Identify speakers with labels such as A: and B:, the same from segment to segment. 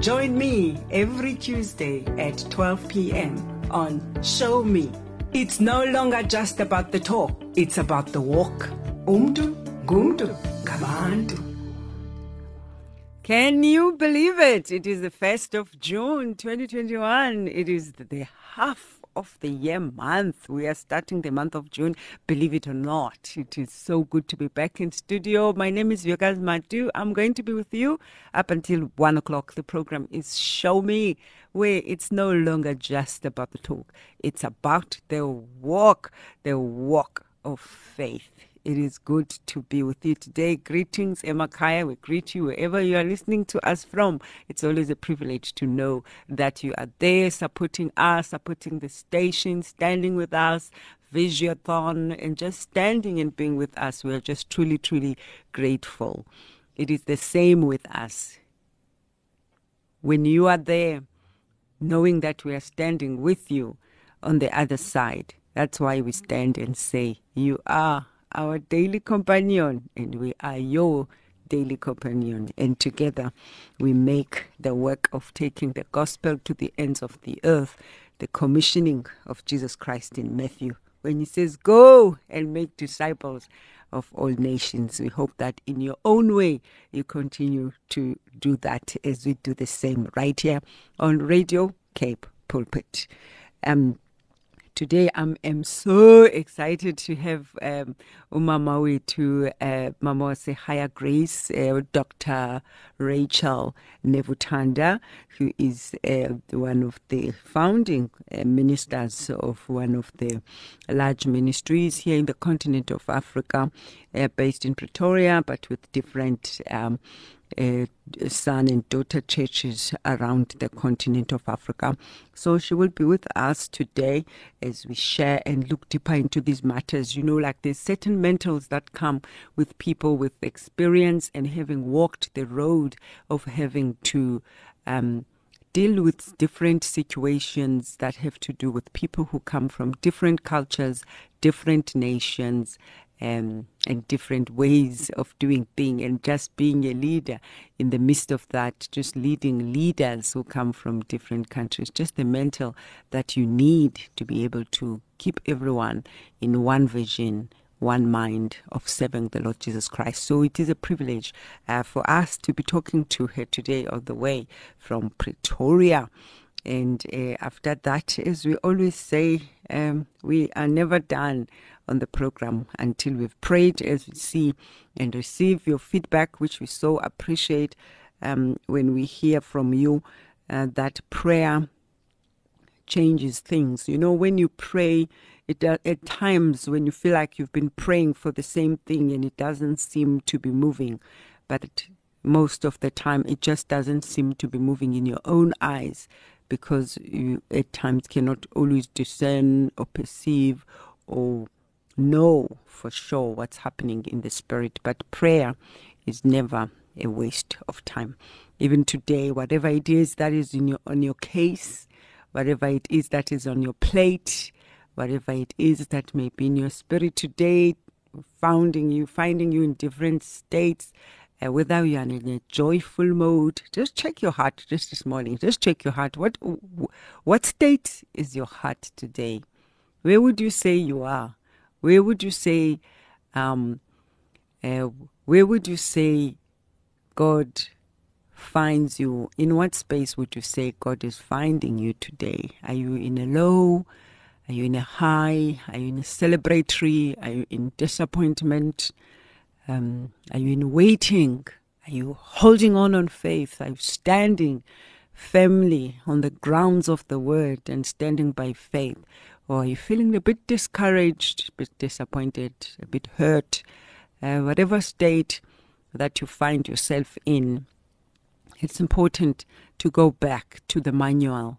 A: Join me every Tuesday at 12 p.m. on Show Me. It's no longer just about the talk, it's about the walk. Umdu, gumdu, gabantu. Can you believe it? It is the 1st of June 2021. It is the half of the year month. We are starting the month of June, believe it or not. It is so good to be back in studio. My name is Vuyokazi Matu. I'm going to be with you up until 1 o'clock. The program is Show Me, where it's no longer just about the talk, it's about the walk, the walk of faith. It is good to be with you today. Greetings, Emakaya. We greet you wherever you are listening to us from. It's always a privilege to know that you are there supporting us, supporting the station, standing with us, Visiothon, and just standing and being with us. We are just truly, truly grateful. It is the same with us. When you are there, knowing that we are standing with you on the other side, that's why we stand and say, You are our daily companion, and we are your daily companion. And together we make the work of taking the gospel to the ends of the earth, the commissioning of Jesus Christ in Matthew. When he says, Go and make disciples of all nations. We hope that in your own way you continue to do that as we do the same right here on Radio Cape Pulpit. Um, today I'm am so excited to have um, umama to uh, mama Higher Grace, uh, Dr. Rachel Nevutanda, who is uh, one of the founding uh, ministers of one of the large ministries here in the continent of Africa, uh, based in Pretoria, but with different um, uh, son and daughter churches around the continent of Africa. So she will be with us today as we share and look deeper into these matters. You know, like there's certain mantles that come with people with experience and having walked the road of having to. Um, deal with different situations that have to do with people who come from different cultures, different nations, um, and different ways of doing things, and just being a leader in the midst of that, just leading leaders who come from different countries, just the mantle that you need to be able to keep everyone in one vision. One mind of serving the Lord Jesus Christ. So it is a privilege uh, for us to be talking to her today, all the way from Pretoria. And uh, after that, as we always say, um, we are never done on the program until we've prayed as we see and receive your feedback, which we so appreciate um, when we hear from you uh, that prayer changes things. You know, when you pray, it uh, at times when you feel like you've been praying for the same thing and it doesn't seem to be moving, but it, most of the time it just doesn't seem to be moving in your own eyes because you at times cannot always discern or perceive or know for sure what's happening in the spirit. But prayer is never a waste of time. Even today, whatever it is that is in your on your case, whatever it is that is on your plate, whatever it is that may be in your spirit today, finding you, finding you in different states, uh, whether you are in a joyful mode, just check your heart just this morning. Just check your heart. What what state is your heart today? Where would you say you are? Where would you say, um, uh, where would you say God finds you? In what space would you say God is finding you today? Are you in a low? Are you in a high? Are you in a celebratory? Are you in disappointment? Um, are you in waiting? Are you holding on on faith? Are you standing firmly on the grounds of the word and standing by faith? or are you feeling a bit discouraged, a bit disappointed, a bit hurt, uh, whatever state that you find yourself in, it's important to go back to the manual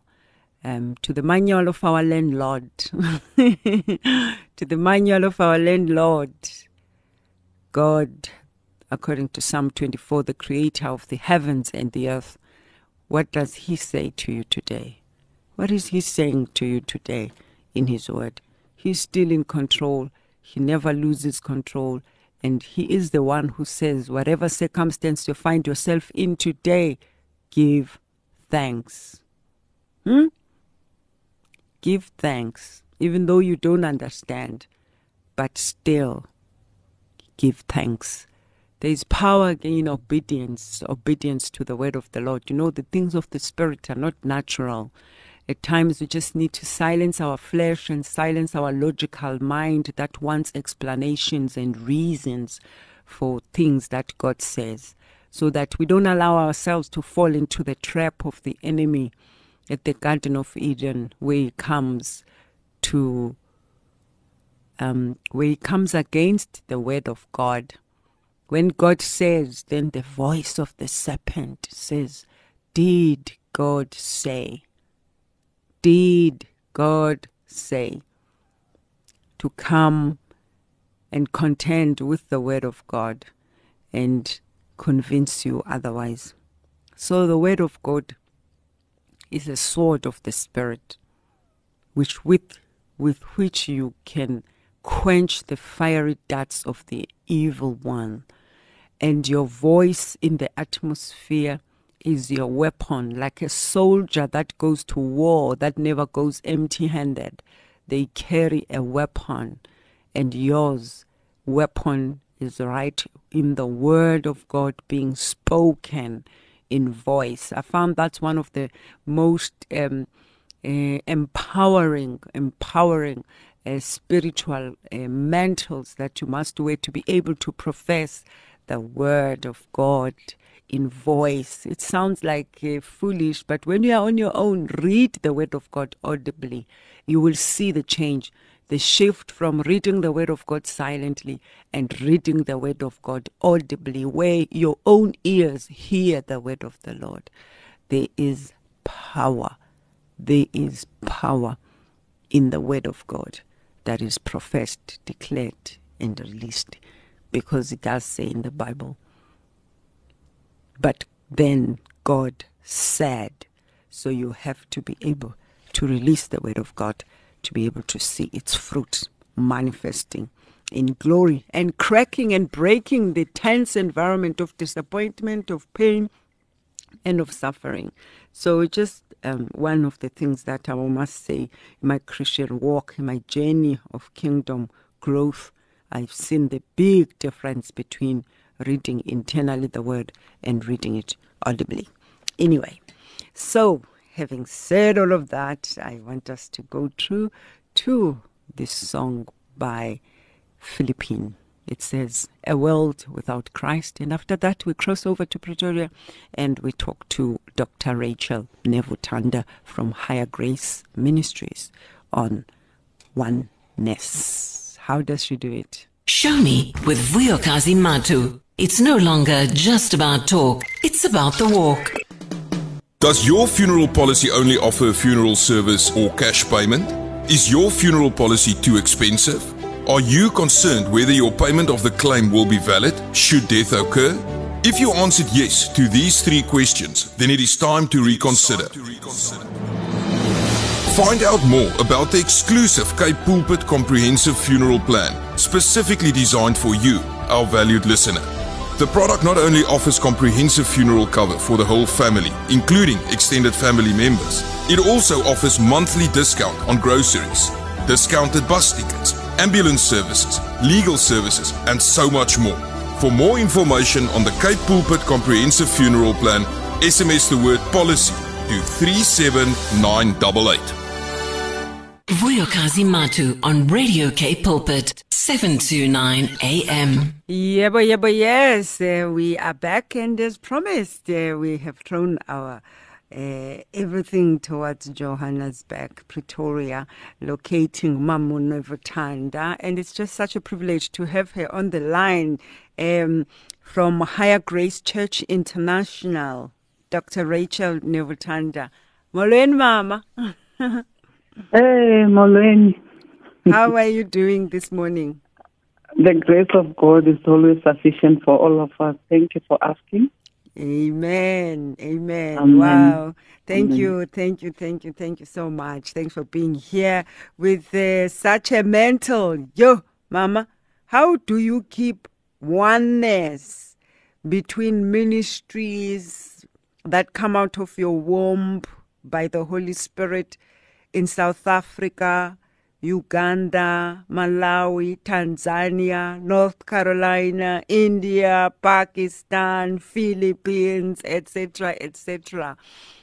A: um, to the manual of our landlord, to the manual of our landlord, God, according to Psalm 24, the creator of the heavens and the earth. What does he say to you today? What is he saying to you today in his word? He's still in control. He never loses control. And he is the one who says, whatever circumstance you find yourself in today, give thanks. Hmm? Give thanks, even though you don't understand, but still give thanks. There is power in obedience, obedience to the word of the Lord. You know, the things of the Spirit are not natural. At times, we just need to silence our flesh and silence our logical mind that wants explanations and reasons for things that God says, so that we don't allow ourselves to fall into the trap of the enemy at the Garden of Eden, where he comes to, um, where he comes against the word of God. When God says, then the voice of the serpent says, Did God say? did God say to come and contend with the Word of God and convince you otherwise? So, the Word of God is a sword of the Spirit, which with, with which you can quench the fiery darts of the evil one. And your voice in the atmosphere is your weapon, like a soldier that goes to war that never goes empty handed. They carry a weapon, and yours weapon is right in the word of God being spoken in voice. I found that's one of the most um, uh, empowering, empowering uh, spiritual uh, mantles that you must wear to be able to profess the word of God in voice. It sounds like uh, foolish, but when you are on your own, read the Word of God audibly. You will see the change, the shift from reading the Word of God silently and reading the Word of God audibly, where your own ears hear the Word of the Lord. There is power. There is power in the Word of God that is professed, declared, and released because it does say in the Bible but then God said. So you have to be able to release the word of God to be able to see its fruit manifesting in glory and cracking and breaking the tense environment of disappointment, of pain, and of suffering. So, just um, one of the things that I must say in my Christian walk, in my journey of kingdom growth, I've seen the big difference between reading internally the word and reading it audibly. Anyway, so having said all of that, I want us to go through to this song by Philippine. It says, A World Without Christ. And after that, we cross over to Pretoria and we talk to Dr. Rachel Nevutanda from Higher Grace Ministries on oneness. How does she do it?
B: Show me with Vuyokazi Matu. It's no longer just about talk, it's about the walk.
C: Does your funeral policy only offer a funeral service or cash payment? Is your funeral policy too expensive? Are you concerned whether your payment of the claim will be valid should death occur? If you answered yes to these three questions, then it is time to reconsider. Find out more about the exclusive Cape Pulpit Comprehensive Funeral Plan, specifically designed for you, our valued listener. The product not only offers comprehensive funeral cover for the whole family, including extended family members, it also offers monthly discount on groceries, discounted bus tickets, ambulance services, legal services, and so much more. For more information on the Cape Pulpit Comprehensive Funeral Plan, SMS the word policy to 37988.
B: Vuyokazi Matu on Radio Cape Pulpit, 729 AM.
A: Yeah, but yeah, but yes, uh, we are back, and as promised, uh, we have thrown our uh, everything towards Johannesburg, Pretoria, locating Mamu and it's just such a privilege to have her on the line um, from Higher Grace Church International, Dr. Rachel Nevutanda. Molweni, Mama.
D: Hey, Molweni.
A: How are you doing this morning?
D: The grace of God is always sufficient for all of us. Thank you for asking.
A: Amen. Amen.
D: Amen.
A: Wow. Thank
D: Amen.
A: you. Thank you. Thank you. Thank you so much. Thanks for being here with uh, such a mantle. Yo, Mama, how do you keep oneness between ministries that come out of your womb by the Holy Spirit in South Africa, Uganda, Malawi, Tanzania, North Carolina, India, Pakistan, Philippines, etc., etc.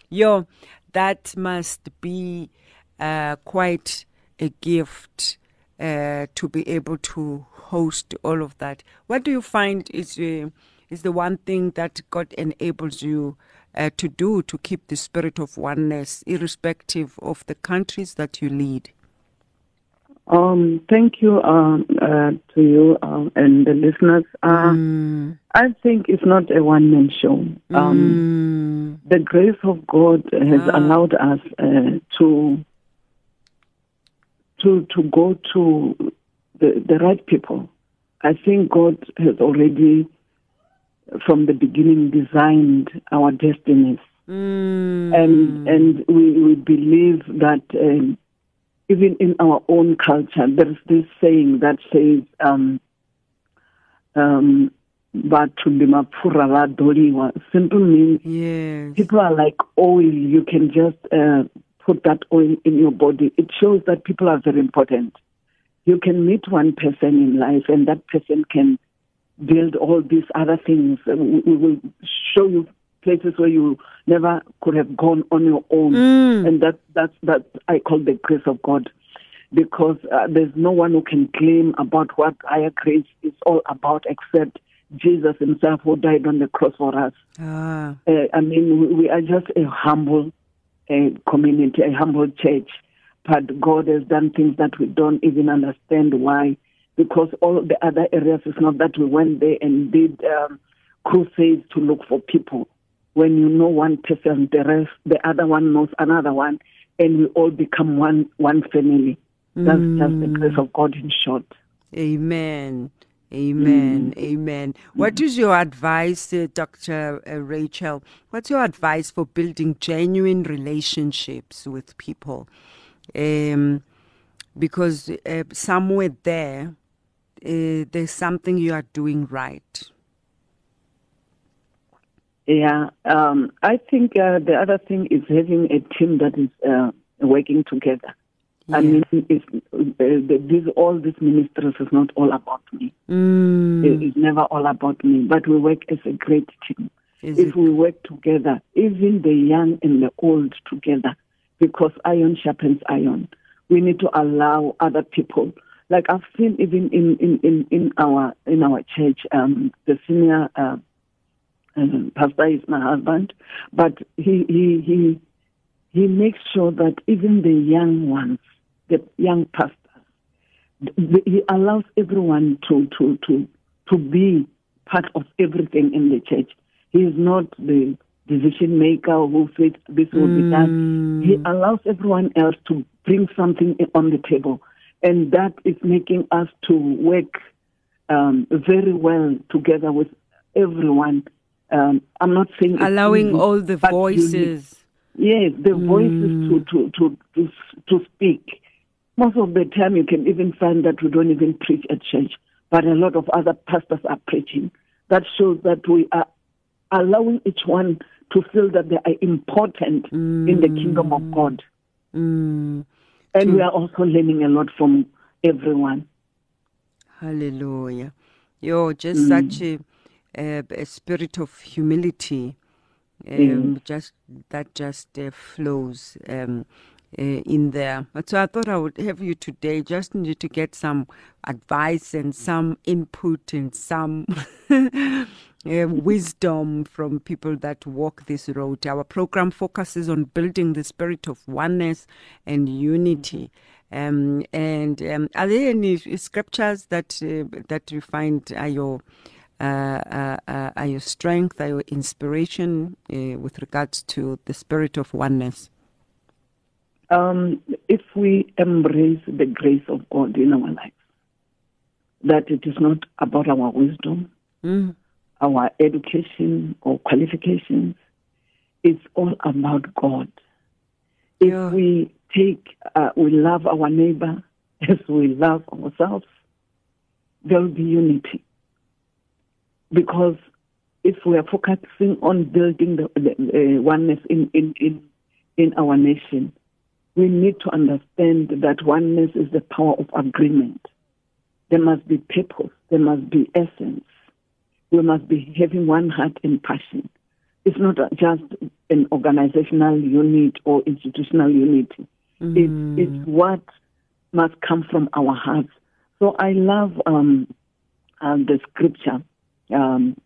A: Yo, that must be uh, quite a gift uh, to be able to host all of that. What do you find is uh, is the one thing that God enables you uh, to do to keep the spirit of oneness, irrespective of the countries that you lead?
D: Um, thank you um, uh, to you uh, and the listeners. Uh, I think it's not a one man show. Um, The grace of God has allowed us uh, to to to go to the, the right people. I think God has already, from the beginning, designed our destinies, and and we, we believe that um, even in our own culture, there is this saying that says, um, um, "Bathu limapura vadoliwa." Simple means
A: Yes.
D: people are like oil. You can just uh, put that oil in your body. It shows that people are very important. You can meet one person in life, and that person can build all these other things. We will show you places where you never could have gone on your own, and that that's that I call the grace of God. Because uh, there's no one who can claim about what higher grace is all about except Jesus Himself, who died on the cross for us.
A: Ah.
D: Uh, I mean, we, we are just a humble uh, community, a humble church. But God has done things that we don't even understand why. Because all the other areas, it's not that we went there and did um, crusades to look for people. When you know one person, the rest, the other one knows another one, and we all become one one family. That's just the grace of God in short.
A: Amen. Amen. Amen. What is your advice, uh, Dr. uh, Rachel? What's your advice for building genuine relationships with people? Um, because uh, somewhere there, uh, there's something you are doing right.
D: Yeah, um, I think uh, the other thing is having a team that is uh, working together. I mean, it's, uh, this, all these ministries is not all about me.
A: Mm,
D: It- It's never all about me, but we work as a great team.
A: is
D: if
A: it?
D: we work together, even the young and the old together, because iron sharpens iron, we need to allow other people. Like I've seen even in in, in, in our in our church, um, the senior uh, um, pastor is my husband, but he he he he makes sure that even the young ones, the young pastors, th- he allows everyone to to to to be part of everything in the church. He is not the decision maker who says this will be done. He allows everyone else to bring something on the table, and that is making us to work um, very well together with everyone. Um, I'm not saying
A: Allowing
D: easy,
A: all the
D: but you need-
A: voices.
D: Yes, the voices to, to, to, to, to speak. Most of the time, you can even find that we don't even preach at church, but a lot of other pastors are preaching. That shows that we are allowing each one to feel that they are important in the kingdom of God.
A: Mm,
D: And we are also learning a lot from everyone.
A: hallelujah. You're just such a, a, a spirit of humility. Um, just that just uh, flows um, uh, in there. But so I thought I would have you today. Just need to get some advice and some input and some uh, wisdom from people that walk this road. Our program focuses on building the spirit of oneness and unity. Um, and um, are there any scriptures that uh, that you find are your are your strength, are your inspiration uh, with regards to the spirit of oneness?
D: um, if we embrace the grace of God in our lives, that it is not about our wisdom,
A: Mm.
D: our education or qualifications, it's all about God. If
A: Yeah.
D: we take, uh, we love our neighbor as we love ourselves, there will be unity. Because if we are focusing on building the, the uh, oneness in, in, in, in our nation, we need to understand that oneness is the power of agreement. There must be purpose, there must be essence. We must be having one heart and passion. It's not just an organizational unit or institutional unity. It, it's what must come from our hearts. So I love um, uh, the scripture um,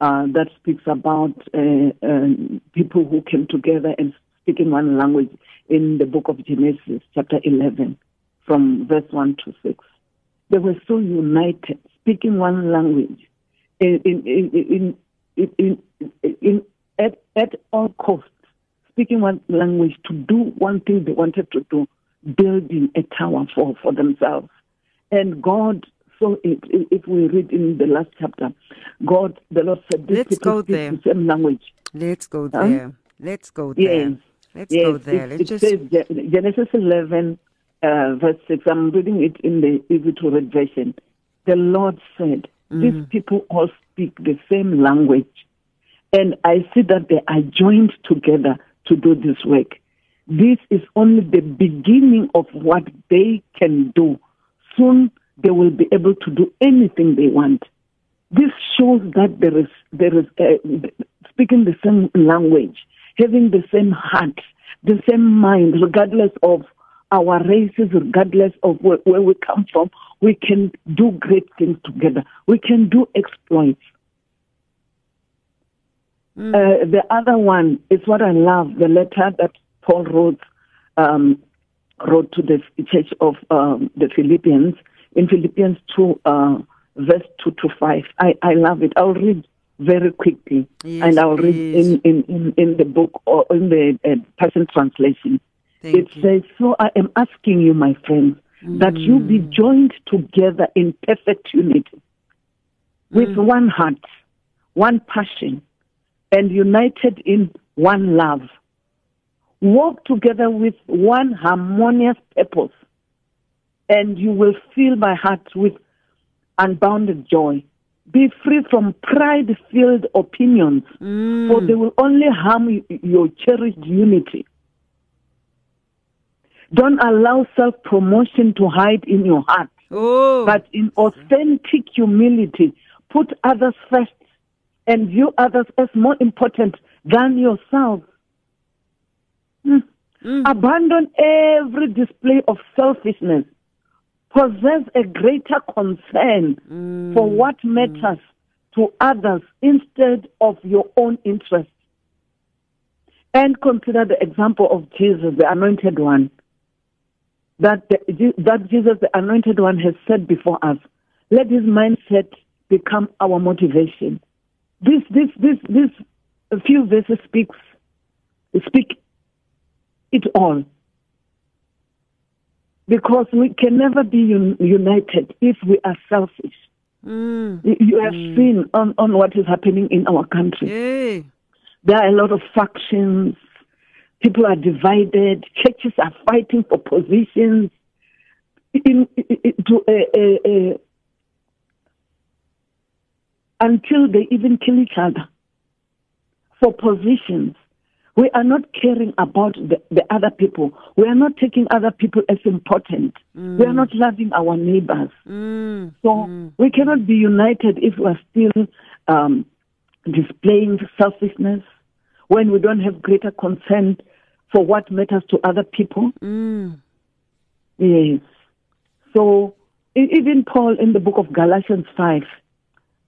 D: uh, that speaks about uh, uh, people who came together and speaking one language in the book of Genesis, chapter 11, from verse 1 to 6. They were so united, speaking one language in, in, in, in, in, in, in, at, at all costs, speaking one language to do one thing they wanted to do, building a tower for, for themselves. And God saw it. If we read in the last chapter, God, the Lord said, "These
A: Let's
D: people
A: go
D: speak
A: there.
D: the same language."
A: Let's go
D: Huh?
A: there. Let's go there.
D: Yes.
A: Let's
D: yes,
A: go there.
D: It,
A: Let's
D: it
A: just
D: says Genesis 11, uh, verse 6. I'm reading it in the easy to read version. The Lord said,
A: Mm.
D: These people all speak the same language. And I see that they are joined together to do this work. This is only the beginning of what they can do. Soon they will be able to do anything they want. This shows that there is there is uh, speaking the same language, having the same heart, the same mind, regardless of our races, regardless of where, where we come from. We can do great things together. We can do exploits. Uh, the other one is what I love, the letter that Paul wrote um, wrote to the church of um, the Philippians in Philippians 2, uh, verse 2 to 5. I, I love it. I'll read very quickly
A: Yes,
D: and I'll read in, in, in, in the book or in the uh, Passion Translation.
A: Thank
D: it
A: you.
D: says, So I am asking you, my friends, that you be
A: Mm.
D: joined together in perfect unity with
A: Mm.
D: one heart, one passion, and united in one love. Walk together with one harmonious purpose, and you will fill my heart with unbounded joy. Be free from pride filled opinions, for they will only harm your cherished unity. Don't allow self promotion to hide in your heart
A: Oh,
D: but in authentic humility, put others first and view others as more important than yourself. Hmm. Abandon every display of selfishness. Possess a greater concern mm. for what matters to others instead of your own interests. And consider the example of Jesus, the anointed one that the, that Jesus, the anointed one, has said before us. Let his mindset become our motivation. This, this, this, this a few verses speaks, speak it all. Because we can never be un- united if we are selfish.
A: mm,
D: You- have seen on, on what is happening in our country.
A: yeah.
D: There are a lot of factions. People are divided. Churches are fighting for positions. In, in, in- to, uh, uh, uh, until they even kill each other for positions. We are not caring about the, the other people. We are not taking other people as important. We are not loving our neighbors.
A: Mm,
D: So we cannot be united if we are still um, displaying selfishness, when we don't have greater concern for what matters to other people.
A: mm,
D: Yes. So even Paul in the book of Galatians 5,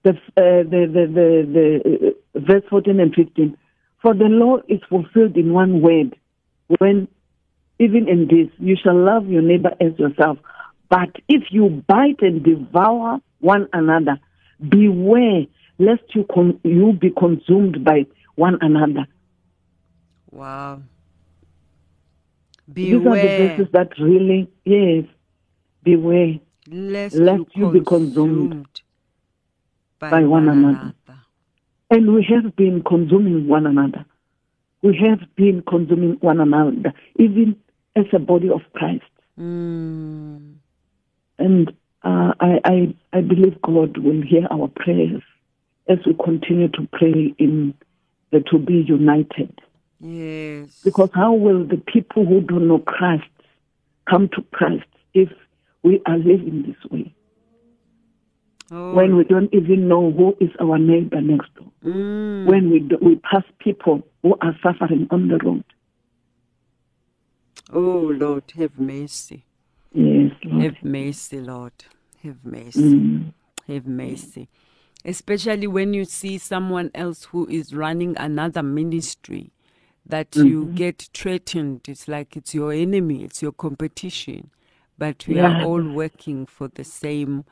D: the, uh, the, the, the, the uh, verse 14 and 15, for the law is fulfilled in one word, when even in this, you shall love your neighbor as yourself. But if you bite and devour one another, beware lest you, con- you be consumed by one another.
A: wow. Beware.
D: these are the verses that really, yes, beware
A: lest,
D: lest
A: you
D: you be consumed
A: by,
D: by one another.
A: another.
D: And we have been consuming one another. We have been consuming one another, even as a body of Christ.
A: Mm.
D: And uh, I, I, I believe God will hear our prayers as we continue to pray in the to be united.
A: Yes.
D: Because how will the people who don't know Christ come to Christ if we are living this way?
A: Oh,
D: When we don't even know who is our neighbor next door?
A: mm.
D: When we, do, we pass people who are suffering on the road?
A: oh Lord, have mercy.
D: Yes, Lord.
A: Have mercy, Lord. Have mercy.
D: Mm.
A: Have mercy. Especially when you see someone else who is running another ministry that you
D: Mm-hmm.
A: get threatened. It's like it's your enemy, it's your competition. But we are all working for the same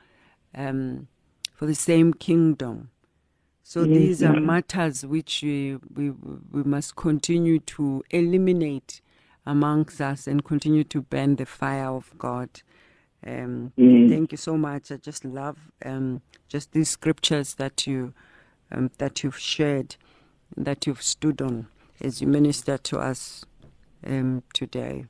A: um, for the same kingdom. So
D: Yes,
A: these are matters which we, we we must continue to eliminate amongst us and continue to burn the fire of God. Um,
D: Yes.
A: Thank you so much. I just love um, just these scriptures that you um, that you've shared, that you've stood on as you minister to us um, today.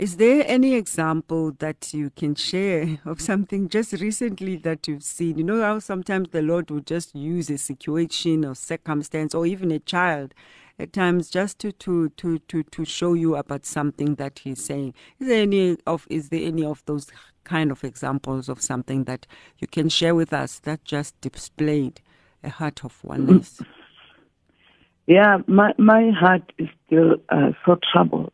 A: Is there any example that you can share of something just recently that you've seen? You know how sometimes the Lord will just use a situation or circumstance or even a child at times just to to to to, to show you about something that he's saying. Is there any of is there any of those kind of examples of something that you can share with us that just displayed a heart of oneness?
D: Yeah, my, my heart is still uh, so troubled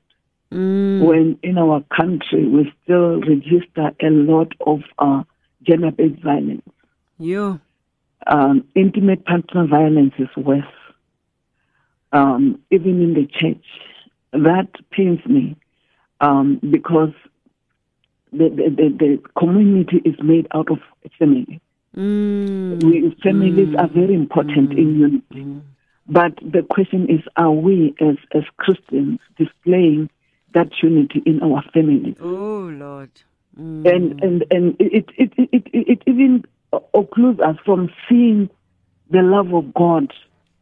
A: Mm,
D: when in our country we still register a lot of uh, gender based violence.
A: you.
D: Um, intimate partner violence is worse, um, even in the church. That pains me um, because the, the, the, the community is made out of family.
A: Mm,
D: We, families are very important in unity.
A: mm.
D: But the question is, are we as, as Christians displaying that unity in our families?
A: Oh Lord. Mm.
D: And, and, and it, it, it, it, it even occludes us from seeing the love of God,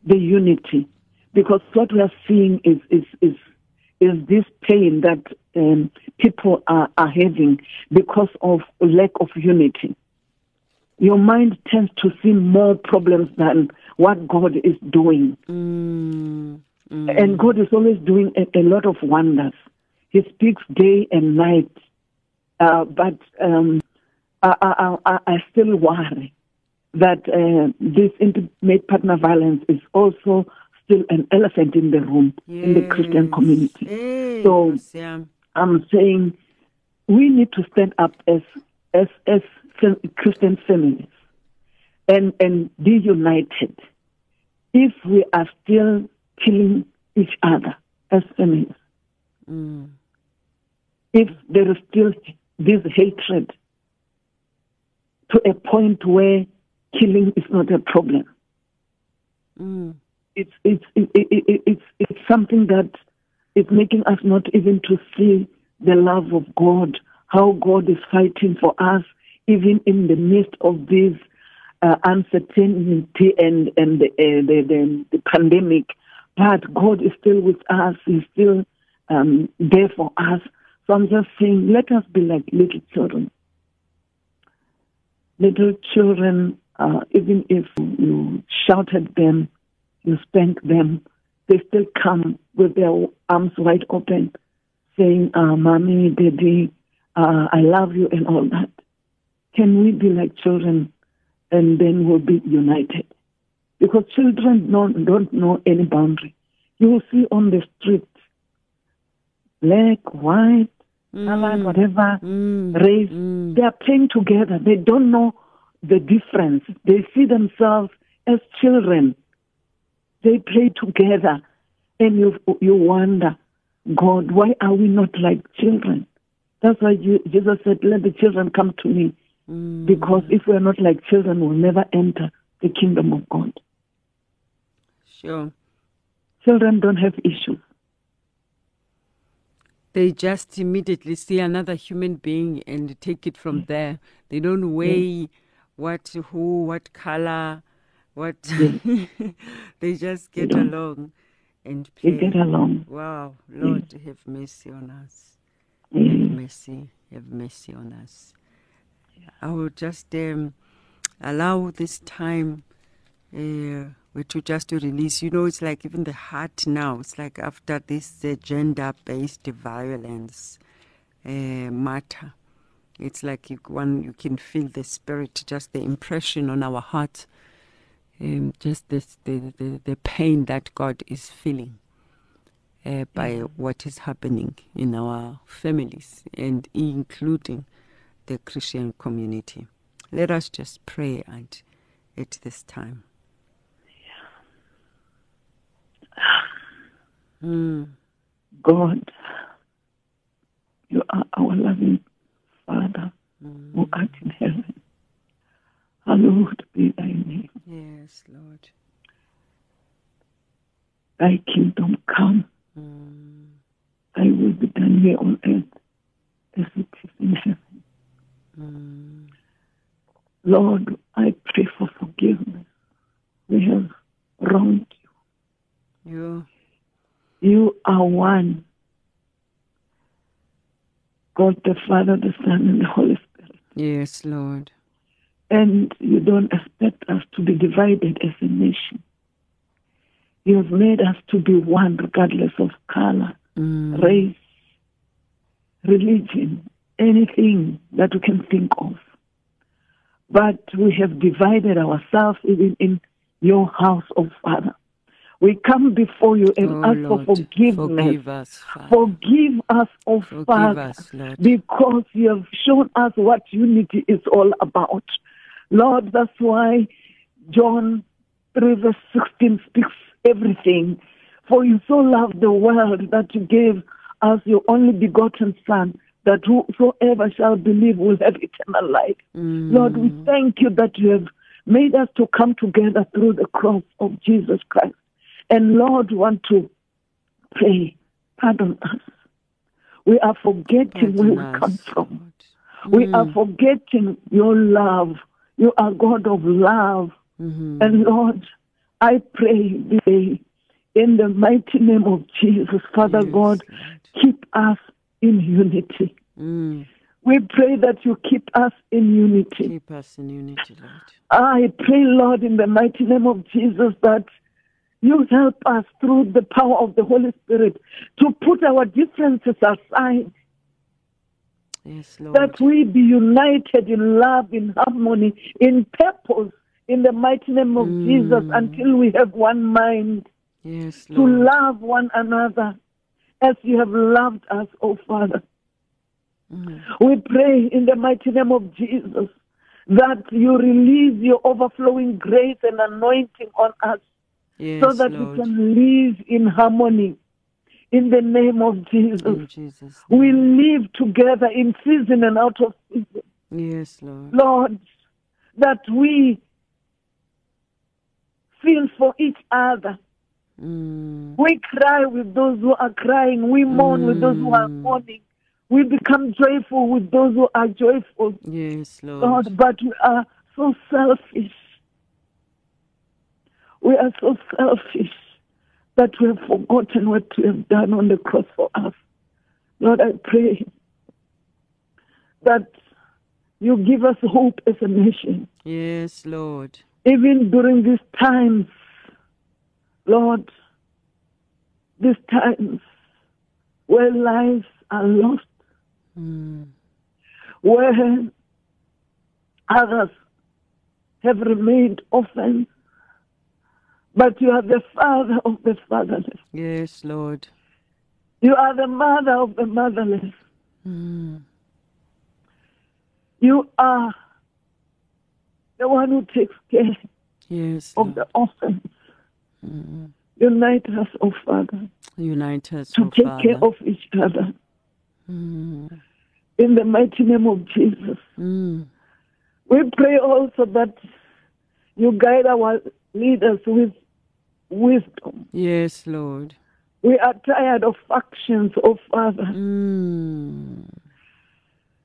D: the unity. Because what we are seeing is, is, is, is this pain that um, people are, are having because of lack of unity. Your mind tends to see more problems than what God is doing.
A: Mm, mm.
D: And God is always doing a, a lot of wonders. He speaks day and night. Uh, but um, I, I, I, I still worry that uh, this intimate partner violence is also still an elephant in the room in the Christian community.
A: Yes,
D: So-
A: yeah.
D: I'm saying we need to stand up as as as Christian families and and be united. If we are still killing each other as families,
A: Mm,
D: if there is still this hatred to a point where killing is not a problem,
A: mm,
D: it's it's it, it, it, it's it's something that is making us not even to see the love of God, how God is fighting for us, even in the midst of this uh, uncertainty and and the, uh, the, the the pandemic. But God is still with us. He's still um, there for us. So I'm just saying, let us be like little children. Little children, uh, even if you shout at them, you spank them, they still come with their arms wide open, saying, uh, Mommy, Daddy, uh, I love you, and all that. Can we be like children and then we'll be united? Because children don't, don't know any boundary. You will see on the street, black, white, colored, whatever,
A: mm,
D: race,
A: mm.
D: they are playing together. They don't know the difference. They see themselves as children. They play together, and you you wonder, God, why are we not like children? That's why you, Jesus said, "Let the children come to me,"
A: Mm.
D: because if we are not like children, we'll never enter the kingdom of God.
A: Sure.
D: Children don't have issues.
A: They just immediately see another human being and take it from there. They don't weigh what, who, what color, what. they just get along and play.
D: get along.
A: Wow, Lord, have mercy on us. Have
D: Mm.
A: mercy, have mercy on us. I will just um, allow this time uh, to just to release. You know, it's like even the heart now. It's like after this uh, gender-based violence uh, matter, it's like you, one you can feel the spirit, just the impression on our heart, um, just this, the, the the pain that God is feeling uh, by what is happening in our families and including the Christian community. Let us just pray and at this time. Mm.
D: God, you are our loving Father who art in heaven. Hallowed be thy name.
A: Yes, Lord.
D: Thy kingdom come.
A: Mm.
D: Thy will be done here on earth as it is in heaven.
A: Mm.
D: Lord, I pray for forgiveness. We have wronged you.
A: You.
D: You are one. God the Father, the Son, and the Holy Spirit.
A: Yes, Lord.
D: And you don't expect us to be divided as a nation. You have made us to be one regardless of color,
A: Mm.
D: race, religion, anything that we can think of. But we have divided ourselves even in your house, of Father. We come before you and
A: Oh,
D: ask
A: Lord,
D: for forgiveness.
A: forgive us, Father.
D: Forgive us, oh
A: Forgive
D: Father,
A: us,
D: because you have shown us what unity is all about. Lord, that's why John 3 verse 16 speaks everything. For you so loved the world that you gave us your only begotten Son, that whosoever shall believe will have eternal life. Mm. Lord, we thank you that you have made us to come together through the cross of Jesus Christ. And Lord, we want to pray, pardon us. We are forgetting where we come from.
A: Lord.
D: We are forgetting your love. You are God of love.
A: Mhm.
D: And Lord, I pray today in the mighty name of Jesus, Father
A: Yes,
D: God, keep us in unity.
A: Mm.
D: We pray that you keep us in unity.
A: Keep us in unity, Lord.
D: I pray, Lord, in the mighty name of Jesus, that you help us through the power of the Holy Spirit to put our differences aside,
A: Yes, Lord.
D: that we be united in love, in harmony, in purpose, in the mighty name of Jesus, until we have one mind
A: yes, Lord.
D: to love one another as you have loved us, oh Father.
A: Mm.
D: We pray in the mighty name of Jesus that you release your overflowing grace and anointing on us
A: Yes,
D: so that
A: Lord.
D: we can live in harmony in the name of Jesus.
A: Jesus'
D: We live together in season and out of season.
A: Yes, Lord.
D: Lord, that we feel for each other.
A: Mm.
D: We cry with those who are crying. We mourn with those who are
A: Mm.
D: mourning. We become joyful with those who are joyful.
A: Yes, Lord.
D: Lord, but we are so selfish. We are so selfish that we have forgotten what you have done on the cross for us. Lord, I pray that you give us hope as a nation,
A: Yes, Lord.
D: even during these times. Lord, these times where lives are lost,
A: Mm.
D: where others have remained orphans, but you are the father of the fatherless.
A: Yes, Lord.
D: You are the mother of the motherless.
A: Mm.
D: You are the one who takes care
A: Yes,
D: of
A: Lord.
D: the orphans.
A: Mm.
D: Unite us, oh Father,
A: Unite us,
D: to
A: oh
D: take
A: Father.
D: care of each other.
A: Mm.
D: In the mighty name of Jesus.
A: Mm.
D: We pray also that you guide our leaders with wisdom.
A: Yes, Lord.
D: We are tired of factions, oh Father.
A: Mm.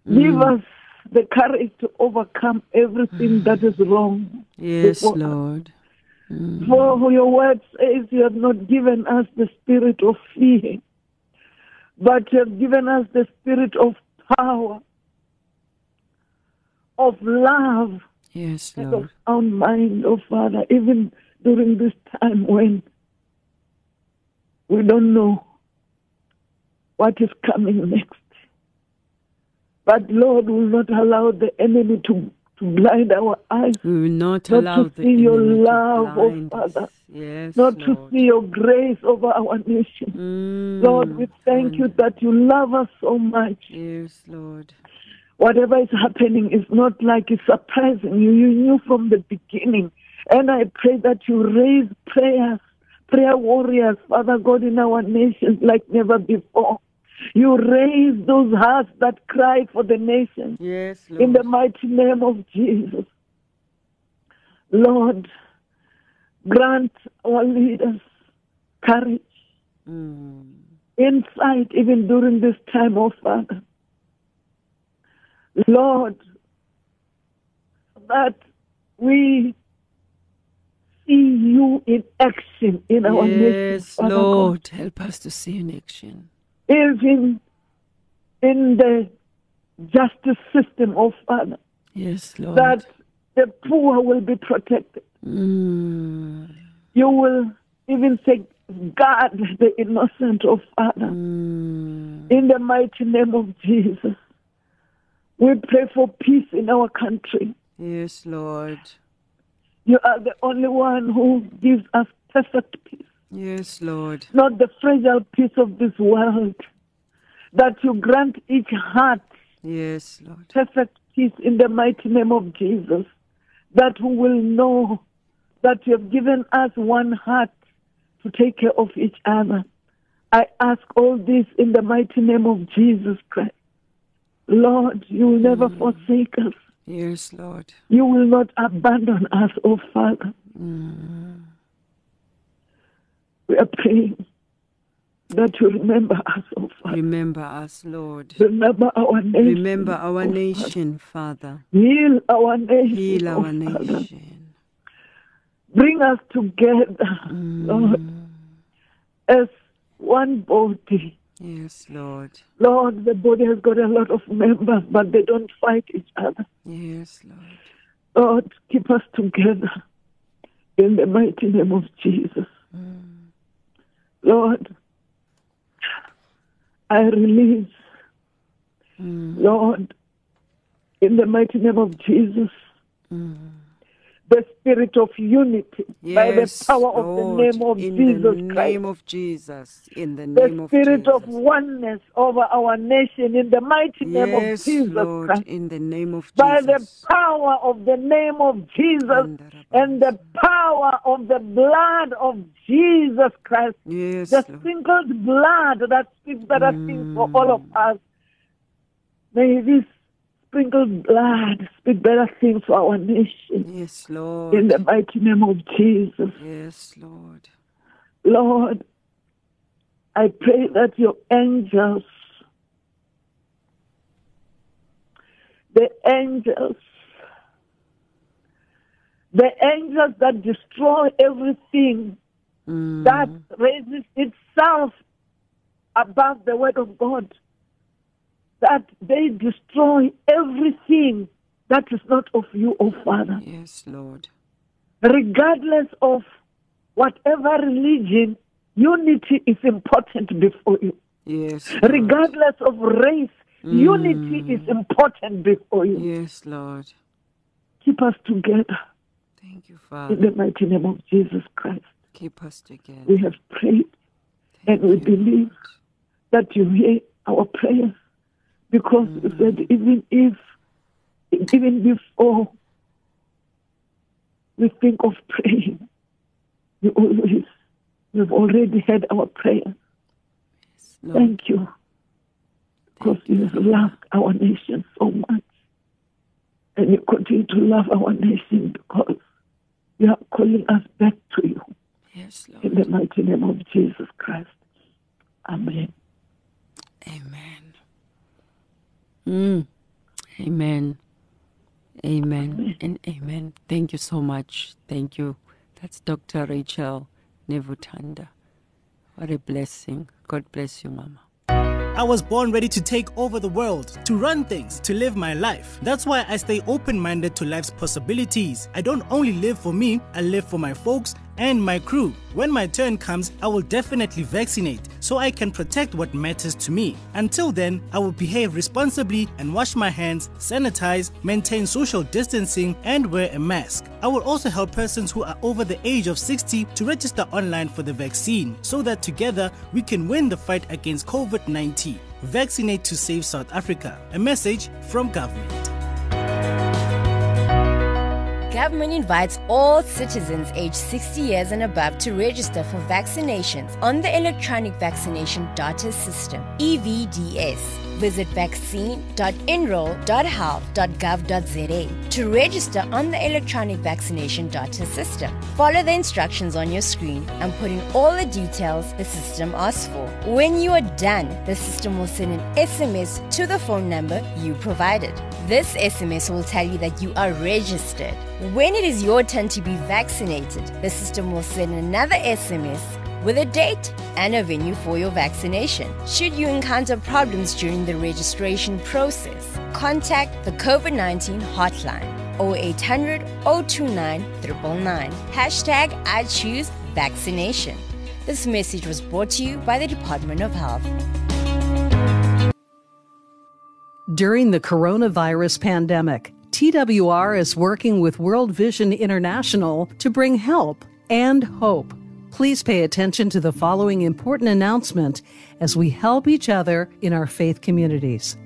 D: Give mm. us the courage to overcome everything mm. that is wrong.
A: Yes. Lord. Mm.
D: For your word says you have not given us the spirit of fear, but you have given us the spirit of power, of love,
A: Yes,
D: and of
A: Lord.
D: sound mind, oh Father, even during this time when we don't know what is coming next. But Lord will not allow the enemy to, to blind our eyes,
A: We will not
D: Not to
A: allow the
D: see your
A: to
D: love, oh. Father.
A: Yes,
D: not to see your grace over our nation.
A: Mm.
D: Lord, we thank you that you love us so much.
A: Yes, Lord.
D: Whatever is happening is not like it's surprising you. You knew from the beginning. And I pray that you raise prayers, prayer warriors, Father God, in our nations like never before. You raise those hearts that cry for the nation
A: Yes, Lord.
D: in the mighty name of Jesus. Lord, grant our leaders courage,
A: Mm.
D: insight, even during this time, oh Father. Lord, that we see you in action in our nation.
A: Yes,
D: Father God.
A: Lord. Help us to see in action.
D: Even in the justice system, oh Father,
A: Yes, Lord.
D: that the poor will be protected.
A: Mm.
D: You will even say, guard the innocent, oh Father.
A: Mm.
D: In the mighty name of Jesus, we pray for peace in our country.
A: Yes, Lord.
D: You are the only one who gives us perfect peace,
A: Yes, Lord.
D: not the fragile peace of this world. That you grant each heart
A: Yes, Lord.
D: perfect peace in the mighty name of Jesus. That we will know that you have given us one heart to take care of each other. I ask all this in the mighty name of Jesus Christ. Lord, you will never mm. forsake us.
A: Yes, Lord.
D: You will not abandon us, oh Father. Mm. We are praying that you remember us, oh Father.
A: Remember us, Lord.
D: Remember our nation.
A: Remember our
D: oh
A: nation, Father.
D: Heal our nation.
A: Heal
D: oh
A: our
D: Father.
A: nation.
D: Bring us together, mm. Lord, as one body.
A: Yes, Lord.
D: Lord, the body has got a lot of members, but they don't fight each other.
A: Yes, Lord.
D: Lord, keep us together in the mighty name of Jesus. Mm. Lord, I release, mm. Lord, in the mighty name of Jesus, mm. The spirit of unity by the
A: Yes,
D: power of the name of
A: in
D: Jesus
A: the
D: Christ.
A: name of Jesus. In the name of
D: the
A: of
D: spirit
A: Jesus.
D: of oneness over our nation in the mighty name of
A: yes,
D: Jesus
A: Lord.
D: Christ.
A: In the name of Jesus.
D: By the power of the name of Jesus and the power of the blood of Jesus Christ,
A: Yes,
D: the
A: Lord.
D: sprinkled blood that speaks better things for all of mm. us. May this sprinkled blood speak better things for our nation
A: Yes, Lord.
D: in the mighty name of Jesus.
A: Yes, Lord.
D: Lord, I pray that your angels, the angels, the angels that destroy everything
A: Mm.
D: that raises itself above the word of God, that they destroy everything that is not of you, O Father
A: Yes, Lord.
D: regardless of whatever religion, unity is important before you.
A: Yes, Lord.
D: Regardless of race, mm. unity is important before you.
A: Yes, Lord.
D: Keep us together
A: Thank you, Father.
D: in the mighty name of Jesus Christ.
A: Keep us together.
D: We have prayed and we
A: you,
D: believe
A: Lord.
D: that you hear our prayers because mm. you said even if, even before we think of praying, you always, you've already heard our prayer.
A: Lord.
D: Thank you because
A: you
D: have loved our nation so much. And you continue to love our nation because you are calling us back to you
A: Yes, Lord.
D: in the mighty name of Jesus Christ. Amen.
A: Amen. Mm. Amen. Amen. And amen. Thank you so much. Thank you. That's Dr. Rachel Nevutanda. What a blessing. God bless you, Mama.
E: I was born ready to take over the world, to run things, to live my life. That's why I stay open minded to life's possibilities. I don't only live for me, I live for my folks and my crew. When my turn comes, I will definitely vaccinate so I can protect what matters to me. Until then, I will behave responsibly and wash my hands, sanitize, maintain social distancing, and wear a mask. I will also help persons who are over the age of 60 to register online for the vaccine so that together we can win the fight against COVID 19. Vaccinate to save South Africa. A message from government.
F: The government invites all citizens aged 60 years and above to register for vaccinations on the Electronic Vaccination Data System, EVDS. Visit vaccine.enroll.health.gov.za to register on the Electronic Vaccination Data System. Follow the instructions on your screen and put in all the details the system asks for. When you are done, the system will send an SMS to the phone number you provided. This SMS will tell you that you are registered. When it is your turn to be vaccinated, the system will send another SMS with a date and a venue for your vaccination. Should you encounter problems during the registration process, contact the COVID 19 hotline 0800 029 999. Hashtag I choose vaccination. This message was brought to you by the Department of Health.
G: During the coronavirus pandemic, TWR is working with World Vision International to bring help and hope. Please pay attention to the following important announcement as we help each other in our faith communities.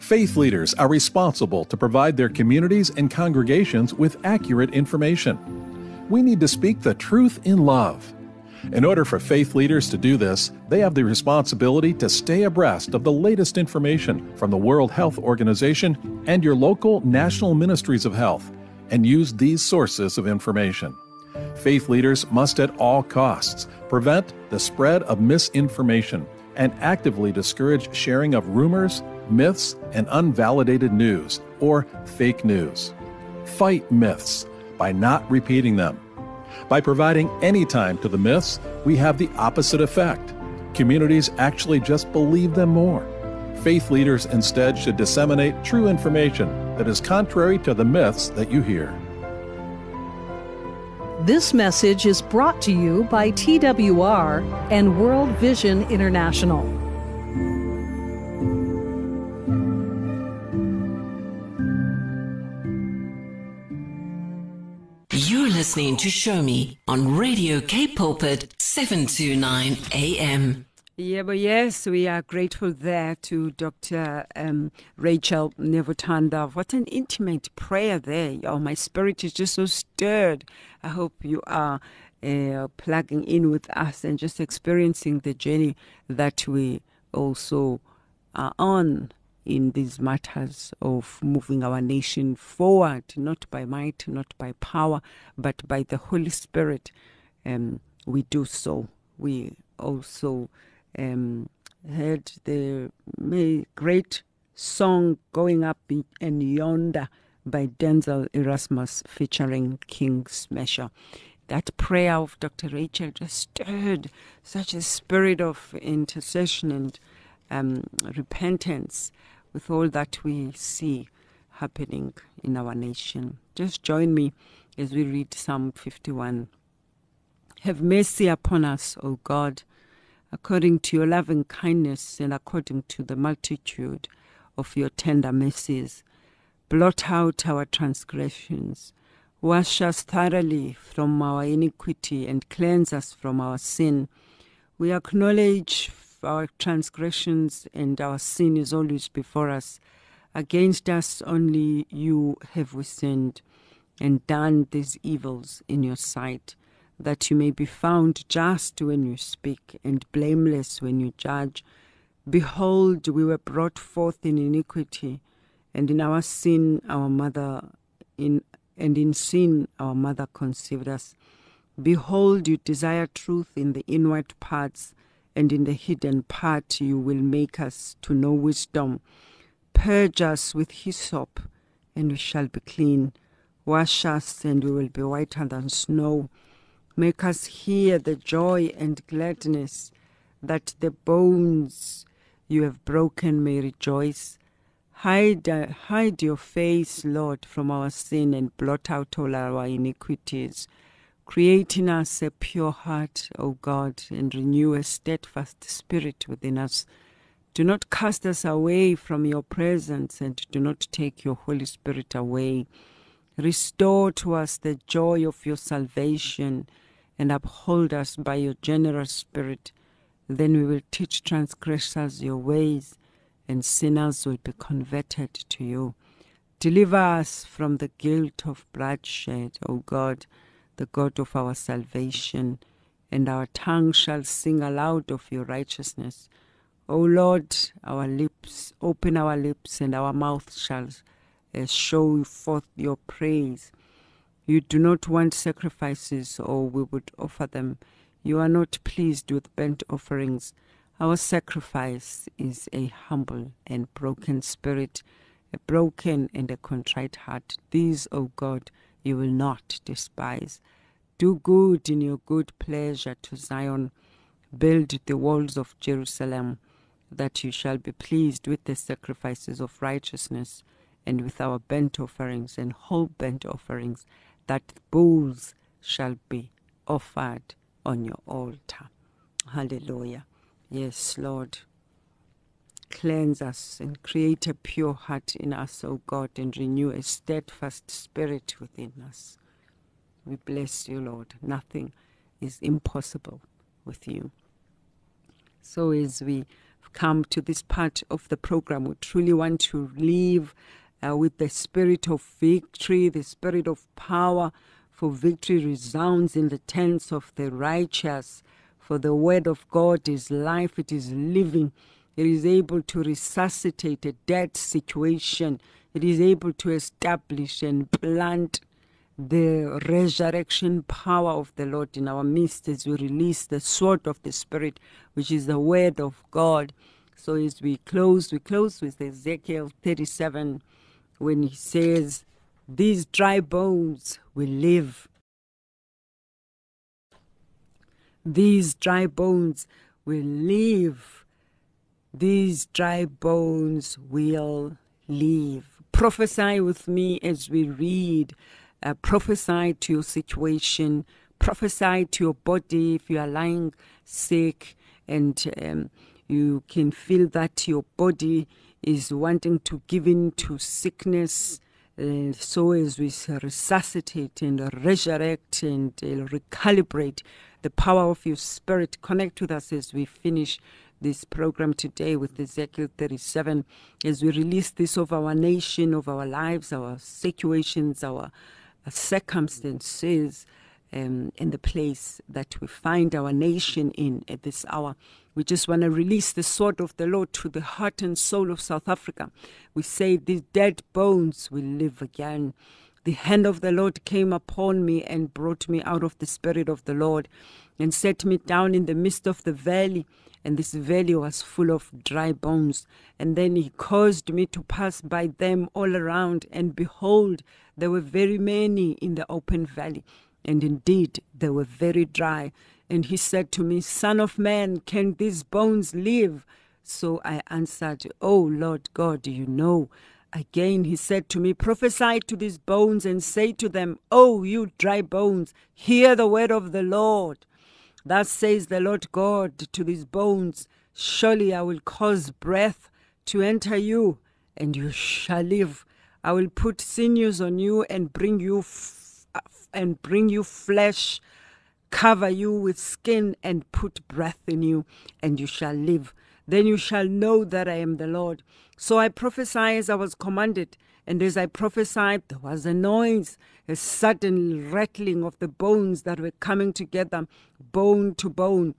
H: Faith leaders are responsible to provide their communities and congregations with accurate information. We need to speak the truth in love. In order for faith leaders to do this, they have the responsibility to stay abreast of the latest information from the World Health Organization and your local national ministries of health and use these sources of information. Faith leaders must at all costs prevent the spread of misinformation and actively discourage sharing of rumors, myths, and unvalidated news or fake news. Fight myths by not repeating them. By providing any time to the myths, we have the opposite effect. Communities actually just believe them more. Faith leaders instead should disseminate true information that is contrary to the myths that you hear.
G: This message is brought to you by TWR and World Vision International.
B: You're listening to Show Me on Radio Cape Pulpit 729 AM.
A: Yeah, but yes, we are grateful there to Dr. Um, Rachel Nevutanda. What an intimate prayer there. Oh, my spirit is just so stirred. I hope you are uh, plugging in with us and just experiencing the journey that we also are on in these matters of moving our nation forward, not by might, not by power, but by the Holy Spirit. Um, we do so. We also um, heard the great song going up in yonder by Denzel Erasmus featuring King Smasher. That prayer of Dr. Rachel just stirred such a spirit of intercession and um, repentance with all that we see happening in our nation. Just join me as we read Psalm 51. Have mercy upon us, O God, according to your loving kindness and according to the multitude of your tender mercies. Blot out our transgressions. Wash us thoroughly from our iniquity and cleanse us from our sin. We acknowledge our transgressions and our sin is always before us. Against us only you have we sinned and done these evils in your sight, that you may be found just when you speak and blameless when you judge. Behold, we were brought forth in iniquity, and in our sin our mother in and in sin our mother conceived us. Behold, you desire truth in the inward parts and in the hidden part you will make us to know wisdom. Purge us with hyssop, and we shall be clean. Wash us, and we will be whiter than snow. Make us hear the joy and gladness, that the bones you have broken may rejoice. Hide, uh, hide your face, Lord, from our sin and blot out all our iniquities. Create in us a pure heart, O God, and renew a steadfast spirit within us. Do not cast us away from your presence, and do not take your Holy Spirit away. Restore to us the joy of your salvation, and uphold us by your generous spirit. Then we will teach transgressors your ways and sinners will be converted to you. Deliver us from the guilt of bloodshed, O God, the God of our salvation, and our tongue shall sing aloud of your righteousness. O Lord, our lips, open our lips, and our mouth shall uh, show forth your praise. You do not want sacrifices, or we would offer them. You are not pleased with burnt offerings. Our sacrifice is a humble and broken spirit, a broken and a contrite heart. These, O God, you will not despise. Do good in your good pleasure to Zion. Build the walls of Jerusalem, that you shall be pleased with the sacrifices of righteousness and with our burnt offerings and whole burnt offerings, that bulls shall be offered on your altar. Hallelujah. Yes, Lord. Cleanse us and create a pure heart in us, O God, and renew a steadfast spirit within us. We bless you, Lord. Nothing is impossible with you. So, as we come to this part of the program, we truly want to live uh, with the spirit of victory, the spirit of power, for victory resounds in the tents of the righteous. For the word of God is life, it is living. It is able to resuscitate a dead situation. It is able to establish and plant the resurrection power of the Lord in our midst as we release the sword of the Spirit, which is the word of God. So as we close, we close with Ezekiel 37 when he says, These dry bones will live. These dry bones will live. These dry bones will live. Prophesy with me as we read. Uh, prophesy to your situation. Prophesy to your body if you are lying sick and um, you can feel that your body is wanting to give in to sickness. Uh, so as we resuscitate and resurrect and recalibrate the power of your spirit. Connect with us as we finish this program today with Ezekiel 37 as we release this of our nation, of our lives, our situations, our circumstances, um, in the place that we find our nation in at this hour. We just want to release the sword of the Lord to the heart and soul of South Africa. We say these dead bones will live again. The hand of the Lord came upon me and brought me out of the spirit of the Lord and set me down in the midst of the valley. And this valley was full of dry bones. And then he caused me to pass by them all around. And behold, there were very many in the open valley. And indeed, they were very dry. And he said to me, Son of man, can these bones live? So I answered, Oh Lord God, you know. Again he said to me, Prophesy to these bones and say to them, Oh, you dry bones, hear the word of the Lord. Thus says the Lord God to these bones, Surely I will cause breath to enter you, and you shall live. I will put sinews on you and bring you f- and bring you flesh, cover you with skin and put breath in you, and you shall live. Then you shall know that I am the Lord. So I prophesied as I was commanded, and as I prophesied, there was a noise, a sudden rattling of the bones that were coming together, bone to bone.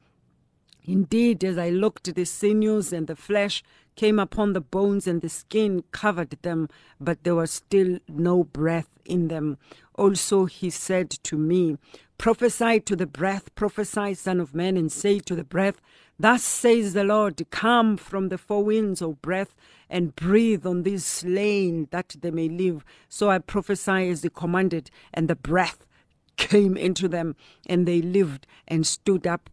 A: Indeed, as I looked, the sinews and the flesh came upon the bones, and the skin covered them, but there was still no breath in them. Also, he said to me, Prophesy to the breath, prophesy, Son of Man, and say to the breath, Thus says the Lord, Come from the four winds, O breath, and breathe on these slain that they may live. So I prophesy as they commanded, and the breath came into them, and they lived and stood up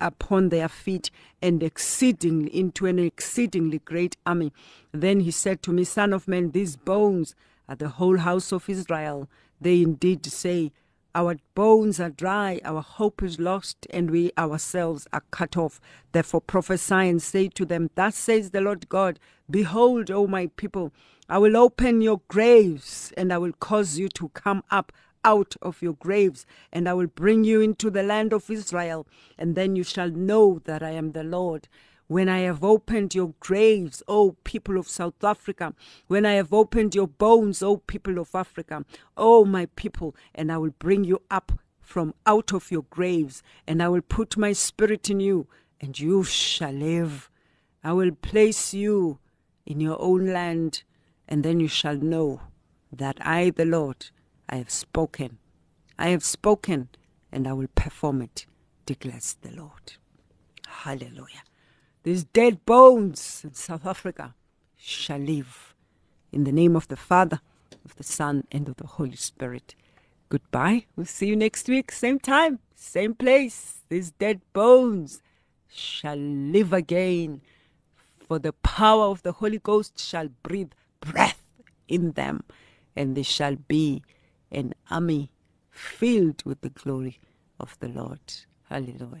A: upon their feet and exceedingly into an exceedingly great army. Then he said to me, Son of man, these bones are the whole house of Israel. They indeed say, Our bones are dry, our hope is lost, and we ourselves are cut off. Therefore prophesy and say to them, Thus says the Lord God, Behold, O my people, I will open your graves, and I will cause you to come up out of your graves, and I will bring you into the land of Israel, and then you shall know that I am the Lord. When I have opened your graves, O people of South Africa, when I have opened your bones, O people of Africa, O my people, and I will bring you up from out of your graves, and I will put my spirit in you, and you shall live. I will place you in your own land, and then you shall know that I, the Lord, I have spoken. I have spoken, and I will perform it, declares the Lord. Hallelujah. These dead bones in South Africa shall live in the name of the Father, of the Son, and of the Holy Spirit. Goodbye. We'll see you next week, same time, same place. These dead bones shall live again, for the power of the Holy Ghost shall breathe breath in them, and they shall be an army filled with the glory of the Lord. Hallelujah.